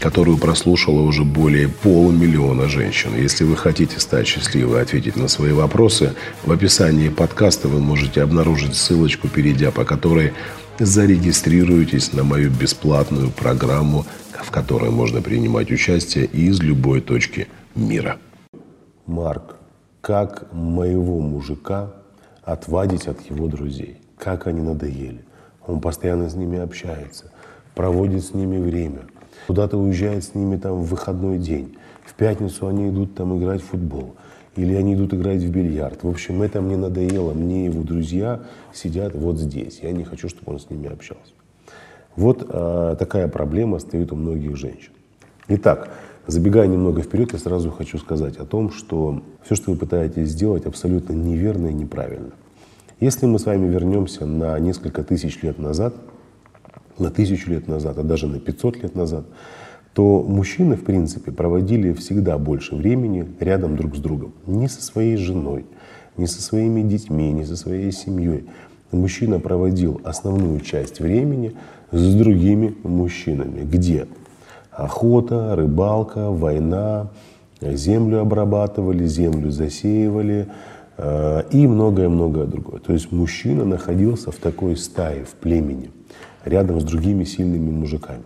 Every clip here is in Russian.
которую прослушало уже более полумиллиона женщин. Если вы хотите стать счастливой и ответить на свои вопросы, в описании подкаста вы можете обнаружить ссылочку, перейдя по которой зарегистрируйтесь на мою бесплатную программу, в которой можно принимать участие из любой точки мира. Марк, как моего мужика отвадить от его друзей? Как они надоели? Он постоянно с ними общается, проводит с ними время – Куда-то уезжает с ними там в выходной день. В пятницу они идут там играть в футбол. Или они идут играть в бильярд. В общем, это мне надоело. Мне его друзья сидят вот здесь. Я не хочу, чтобы он с ними общался. Вот э, такая проблема стоит у многих женщин. Итак, забегая немного вперед, я сразу хочу сказать о том, что все, что вы пытаетесь сделать, абсолютно неверно и неправильно. Если мы с вами вернемся на несколько тысяч лет назад – на тысячу лет назад, а даже на 500 лет назад, то мужчины, в принципе, проводили всегда больше времени рядом друг с другом. Не со своей женой, не со своими детьми, не со своей семьей. Мужчина проводил основную часть времени с другими мужчинами. Где? Охота, рыбалка, война, землю обрабатывали, землю засеивали и многое-многое другое. То есть мужчина находился в такой стае, в племени – рядом с другими сильными мужиками.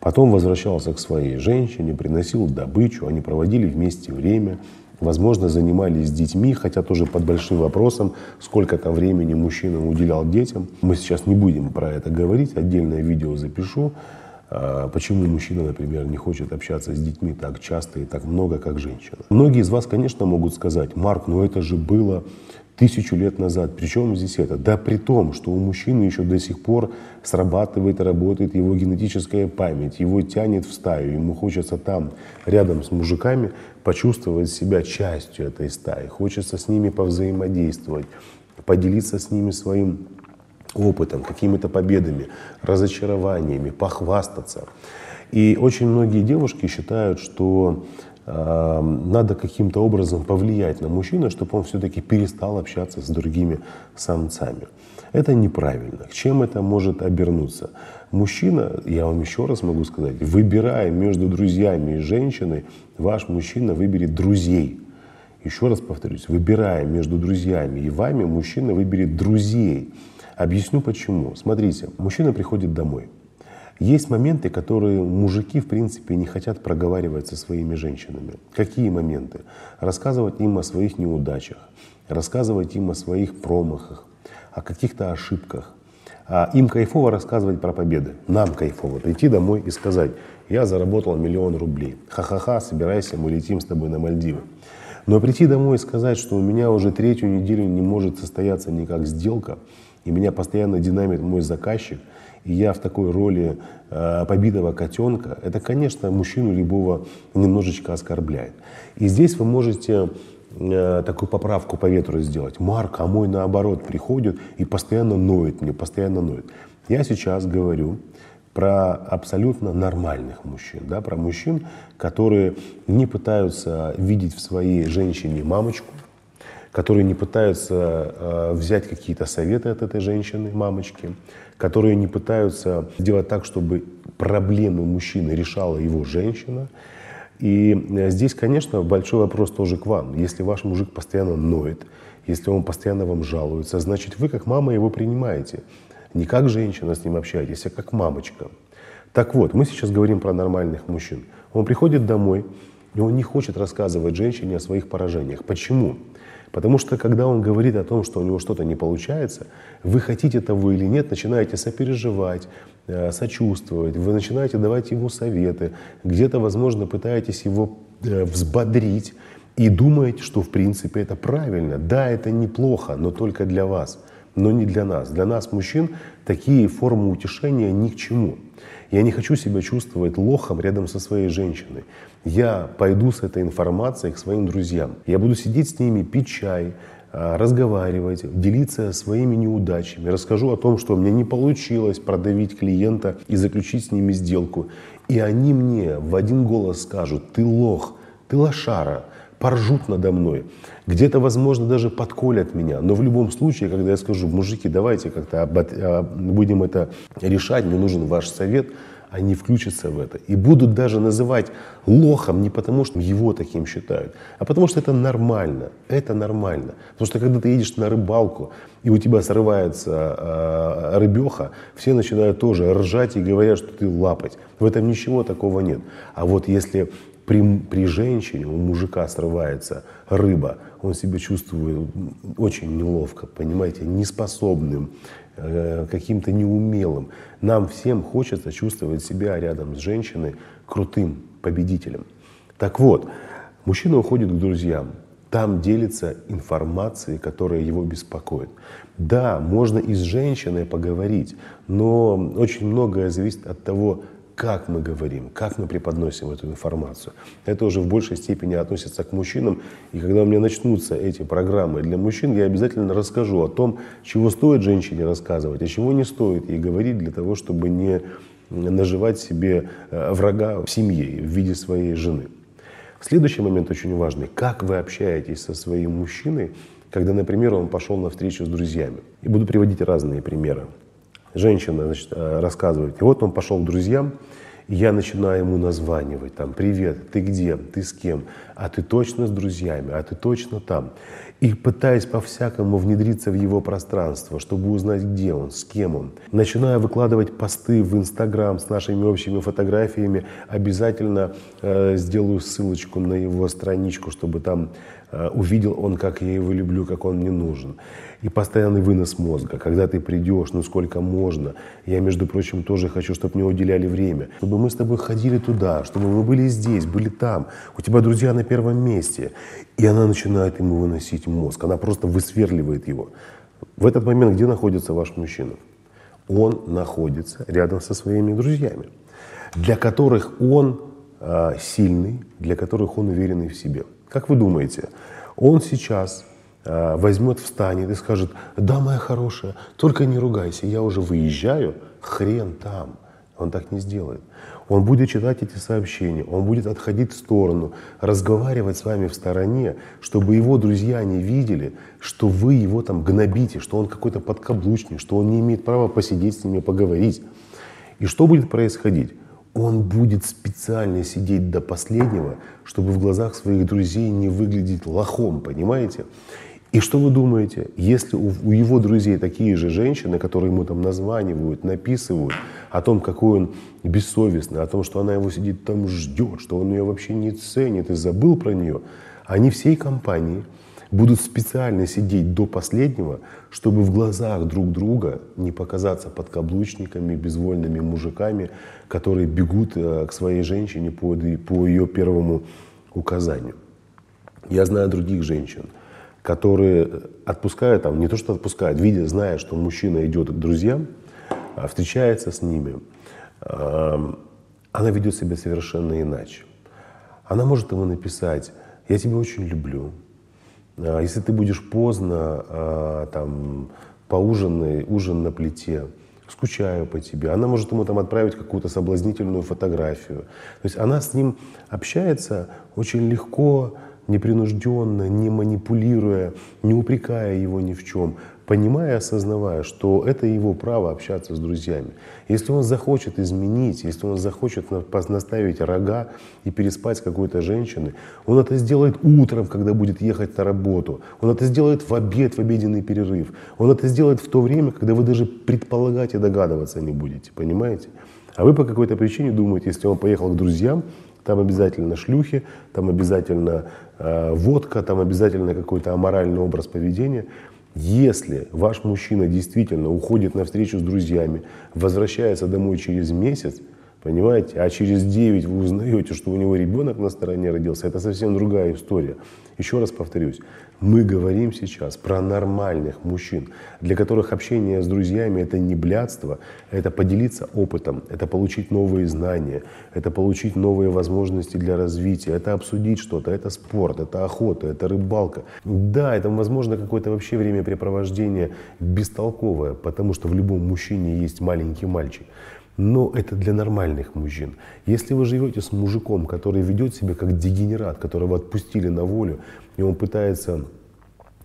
Потом возвращался к своей женщине, приносил добычу, они проводили вместе время, возможно, занимались детьми, хотя тоже под большим вопросом, сколько там времени мужчина уделял детям. Мы сейчас не будем про это говорить, отдельное видео запишу, почему мужчина, например, не хочет общаться с детьми так часто и так много, как женщина. Многие из вас, конечно, могут сказать, Марк, ну это же было тысячу лет назад. Причем здесь это? Да при том, что у мужчины еще до сих пор срабатывает и работает его генетическая память, его тянет в стаю, ему хочется там, рядом с мужиками, почувствовать себя частью этой стаи, хочется с ними повзаимодействовать, поделиться с ними своим опытом, какими-то победами, разочарованиями, похвастаться. И очень многие девушки считают, что надо каким-то образом повлиять на мужчину, чтобы он все-таки перестал общаться с другими самцами. Это неправильно. Чем это может обернуться? Мужчина, я вам еще раз могу сказать, выбирая между друзьями и женщиной, ваш мужчина выберет друзей. Еще раз повторюсь, выбирая между друзьями и вами, мужчина выберет друзей. Объясню почему. Смотрите, мужчина приходит домой – есть моменты, которые мужики, в принципе, не хотят проговаривать со своими женщинами. Какие моменты? Рассказывать им о своих неудачах, рассказывать им о своих промахах, о каких-то ошибках. А им кайфово рассказывать про победы. Нам кайфово прийти домой и сказать, я заработал миллион рублей. Ха-ха-ха, собирайся, мы летим с тобой на Мальдивы. Но прийти домой и сказать, что у меня уже третью неделю не может состояться никак сделка, и меня постоянно динамит мой заказчик – и я в такой роли э, побитого котенка, это, конечно, мужчину любого немножечко оскорбляет. И здесь вы можете э, такую поправку по ветру сделать. Марк, а мой наоборот приходит и постоянно ноет мне, постоянно ноет. Я сейчас говорю про абсолютно нормальных мужчин, да, про мужчин, которые не пытаются видеть в своей женщине мамочку, которые не пытаются э, взять какие-то советы от этой женщины, мамочки, которые не пытаются сделать так, чтобы проблемы мужчины решала его женщина. И э, здесь, конечно, большой вопрос тоже к вам. Если ваш мужик постоянно ноет, если он постоянно вам жалуется, значит, вы как мама его принимаете. Не как женщина с ним общаетесь, а как мамочка. Так вот, мы сейчас говорим про нормальных мужчин. Он приходит домой, и он не хочет рассказывать женщине о своих поражениях. Почему? Потому что когда он говорит о том, что у него что-то не получается, вы хотите того или нет, начинаете сопереживать, э, сочувствовать, вы начинаете давать ему советы, где-то, возможно, пытаетесь его э, взбодрить и думаете, что в принципе это правильно. Да, это неплохо, но только для вас. Но не для нас. Для нас, мужчин, такие формы утешения ни к чему. Я не хочу себя чувствовать лохом рядом со своей женщиной. Я пойду с этой информацией к своим друзьям. Я буду сидеть с ними, пить чай, а, разговаривать, делиться своими неудачами, расскажу о том, что мне не получилось продавить клиента и заключить с ними сделку. И они мне в один голос скажут, ты лох, ты лошара, поржут надо мной. Где-то, возможно, даже подколят меня. Но в любом случае, когда я скажу, мужики, давайте как-то а, будем это решать, мне нужен ваш совет, они включатся в это и будут даже называть лохом не потому, что его таким считают, а потому что это нормально. Это нормально. Потому что когда ты едешь на рыбалку, и у тебя срывается э, рыбеха, все начинают тоже ржать и говорят, что ты лапать. В этом ничего такого нет. А вот если при, при женщине у мужика срывается рыба, он себя чувствует очень неловко, понимаете, неспособным, э, каким-то неумелым. Нам всем хочется чувствовать себя рядом с женщиной крутым победителем. Так вот, мужчина уходит к друзьям, там делится информацией, которая его беспокоит. Да, можно и с женщиной поговорить, но очень многое зависит от того, как мы говорим, как мы преподносим эту информацию. Это уже в большей степени относится к мужчинам. И когда у меня начнутся эти программы для мужчин, я обязательно расскажу о том, чего стоит женщине рассказывать, а чего не стоит ей говорить для того, чтобы не наживать себе э, врага в семье в виде своей жены. Следующий момент очень важный. Как вы общаетесь со своим мужчиной, когда, например, он пошел на встречу с друзьями? И буду приводить разные примеры. Женщина значит, э, рассказывает, и вот он пошел к друзьям, и я начинаю ему названивать, там, привет, ты где, ты с кем, а ты точно с друзьями, а ты точно там. И пытаясь по-всякому внедриться в его пространство, чтобы узнать, где он, с кем он. Начинаю выкладывать посты в Инстаграм с нашими общими фотографиями, обязательно э, сделаю ссылочку на его страничку, чтобы там увидел он, как я его люблю, как он мне нужен. И постоянный вынос мозга. Когда ты придешь, ну сколько можно. Я, между прочим, тоже хочу, чтобы мне уделяли время. Чтобы мы с тобой ходили туда, чтобы мы были здесь, были там. У тебя друзья на первом месте. И она начинает ему выносить мозг. Она просто высверливает его. В этот момент где находится ваш мужчина? Он находится рядом со своими друзьями, для которых он э, сильный, для которых он уверенный в себе. Как вы думаете, он сейчас э, возьмет, встанет и скажет, да, моя хорошая, только не ругайся, я уже выезжаю, хрен там. Он так не сделает. Он будет читать эти сообщения, он будет отходить в сторону, разговаривать с вами в стороне, чтобы его друзья не видели, что вы его там гнобите, что он какой-то подкаблучник, что он не имеет права посидеть с ними, поговорить. И что будет происходить? Он будет специально сидеть до последнего, чтобы в глазах своих друзей не выглядеть лохом, понимаете? И что вы думаете, если у, у его друзей такие же женщины, которые ему там названивают, написывают о том, какой он бессовестный, о том, что она его сидит там ждет, что он ее вообще не ценит и забыл про нее, они всей компанией будут специально сидеть до последнего, чтобы в глазах друг друга не показаться подкаблучниками, безвольными мужиками, которые бегут э, к своей женщине по, по ее первому указанию. Я знаю других женщин, которые отпускают, там, не то что отпускают, видя, зная, что мужчина идет к друзьям, а встречается с ними, она ведет себя совершенно иначе. Она может ему написать, я тебя очень люблю, если ты будешь поздно, а, там, поужинай, ужин на плите, скучаю по тебе. Она может ему там отправить какую-то соблазнительную фотографию. То есть она с ним общается очень легко, непринужденно, не манипулируя, не упрекая его ни в чем понимая и осознавая, что это его право общаться с друзьями. Если он захочет изменить, если он захочет наставить рога и переспать с какой-то женщиной, он это сделает утром, когда будет ехать на работу. Он это сделает в обед, в обеденный перерыв. Он это сделает в то время, когда вы даже предполагать и догадываться не будете. Понимаете? А вы по какой-то причине думаете, если он поехал к друзьям, там обязательно шлюхи, там обязательно водка, там обязательно какой-то аморальный образ поведения. Если ваш мужчина действительно уходит на встречу с друзьями, возвращается домой через месяц, Понимаете? А через 9 вы узнаете, что у него ребенок на стороне родился. Это совсем другая история. Еще раз повторюсь, мы говорим сейчас про нормальных мужчин, для которых общение с друзьями это не блядство, это поделиться опытом, это получить новые знания, это получить новые возможности для развития, это обсудить что-то, это спорт, это охота, это рыбалка. Да, это возможно какое-то вообще времяпрепровождение бестолковое, потому что в любом мужчине есть маленький мальчик. Но это для нормальных мужчин. Если вы живете с мужиком, который ведет себя как дегенерат, которого отпустили на волю, и он пытается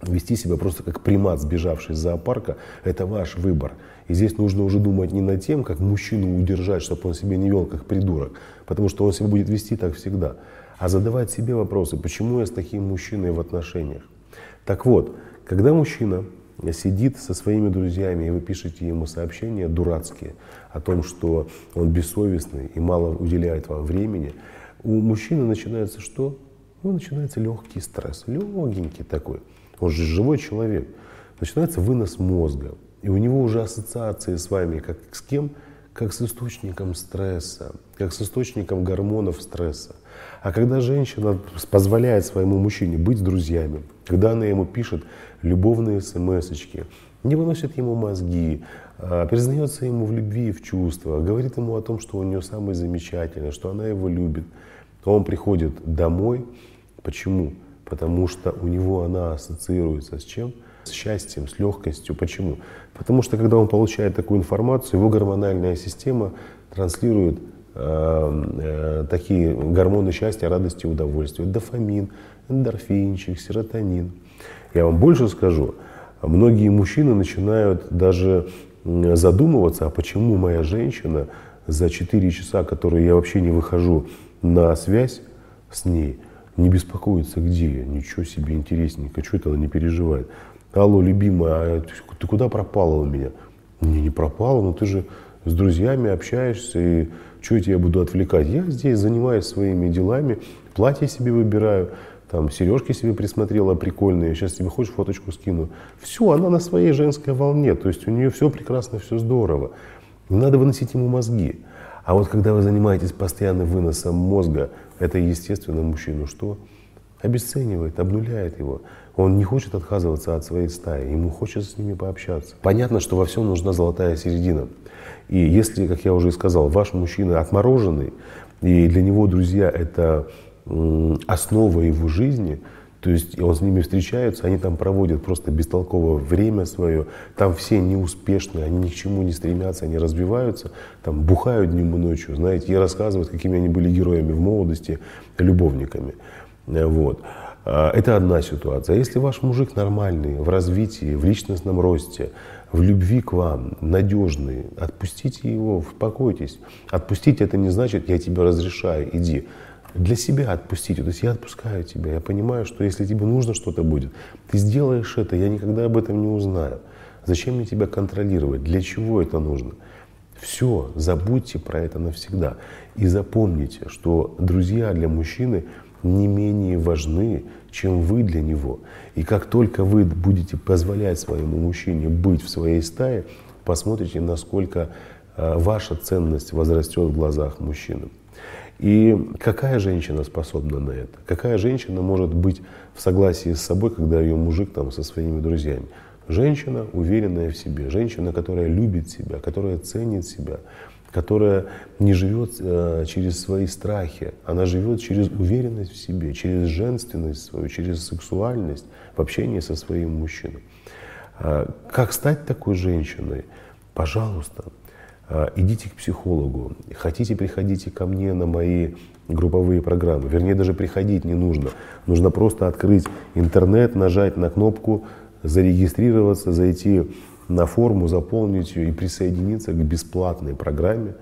вести себя просто как примат, сбежавший из зоопарка, это ваш выбор. И здесь нужно уже думать не над тем, как мужчину удержать, чтобы он себя не вел как придурок, потому что он себя будет вести так всегда, а задавать себе вопросы, почему я с таким мужчиной в отношениях. Так вот, когда мужчина сидит со своими друзьями, и вы пишете ему сообщения дурацкие о том, что он бессовестный и мало уделяет вам времени, у мужчины начинается что? Ну, начинается легкий стресс, легенький такой. Он же живой человек. Начинается вынос мозга. И у него уже ассоциации с вами, как с кем? Как с источником стресса, как с источником гормонов стресса. А когда женщина позволяет своему мужчине быть с друзьями, когда она ему пишет любовные смс не выносит ему мозги, а, признается ему в любви и в чувствах, говорит ему о том, что у нее самый замечательный, что она его любит, то он приходит домой. Почему? Потому что у него она ассоциируется с чем? С счастьем, с легкостью. Почему? Потому что когда он получает такую информацию, его гормональная система транслирует такие гормоны счастья, радости, удовольствия. Дофамин, эндорфинчик, серотонин. Я вам больше скажу, многие мужчины начинают даже задумываться, а почему моя женщина за 4 часа, которые я вообще не выхожу на связь с ней, не беспокоится, где я. Ничего себе интересненько, что это она не переживает. Алло, любимая, а ты куда пропала у меня? Не, не пропала, но ты же с друзьями общаешься, и что я буду отвлекать? Я здесь занимаюсь своими делами, платье себе выбираю, там сережки себе присмотрела прикольные, сейчас тебе хочешь фоточку скину. Все, она на своей женской волне, то есть у нее все прекрасно, все здорово. Не надо выносить ему мозги. А вот когда вы занимаетесь постоянным выносом мозга, это естественно мужчину что? Обесценивает, обнуляет его. Он не хочет отказываться от своей стаи, ему хочется с ними пообщаться. Понятно, что во всем нужна золотая середина. И если, как я уже и сказал, ваш мужчина отмороженный, и для него друзья это основа его жизни, то есть он с ними встречается, они там проводят просто бестолковое время свое, там все неуспешные, они ни к чему не стремятся, они развиваются, там бухают днем и ночью, знаете, и рассказывают, какими они были героями в молодости, любовниками. Вот. А, это одна ситуация. А если ваш мужик нормальный, в развитии, в личностном росте, в любви к вам, надежный, отпустите его, успокойтесь. Отпустить это не значит, я тебе разрешаю, иди для себя отпустить. То есть я отпускаю тебя, я понимаю, что если тебе нужно что-то будет, ты сделаешь это, я никогда об этом не узнаю. Зачем мне тебя контролировать? Для чего это нужно? Все, забудьте про это навсегда. И запомните, что друзья для мужчины не менее важны, чем вы для него. И как только вы будете позволять своему мужчине быть в своей стае, посмотрите, насколько э, ваша ценность возрастет в глазах мужчины. И какая женщина способна на это? Какая женщина может быть в согласии с собой, когда ее мужик там со своими друзьями? Женщина, уверенная в себе, женщина, которая любит себя, которая ценит себя, которая не живет э, через свои страхи, она живет через уверенность в себе, через женственность свою, через сексуальность в общении со своим мужчиной. А как стать такой женщиной? Пожалуйста, а, идите к психологу, хотите, приходите ко мне на мои групповые программы. Вернее, даже приходить не нужно. Нужно просто открыть интернет, нажать на кнопку, зарегистрироваться, зайти на форму, заполнить ее и присоединиться к бесплатной программе,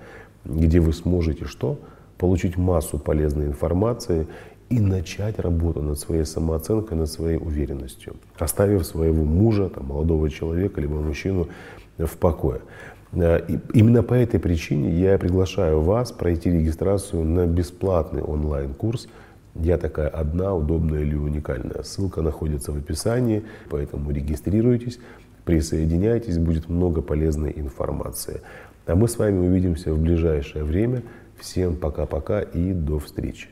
где вы сможете что? Получить массу полезной информации и начать работу над своей самооценкой, над своей уверенностью, оставив своего мужа, там, молодого человека, либо мужчину в покое. Э, именно по этой причине я приглашаю вас пройти регистрацию на бесплатный онлайн-курс «Я такая одна, удобная или уникальная». Ссылка находится в описании, поэтому регистрируйтесь, присоединяйтесь, будет много полезной информации. А мы с вами увидимся в ближайшее время. Всем пока-пока и до встречи.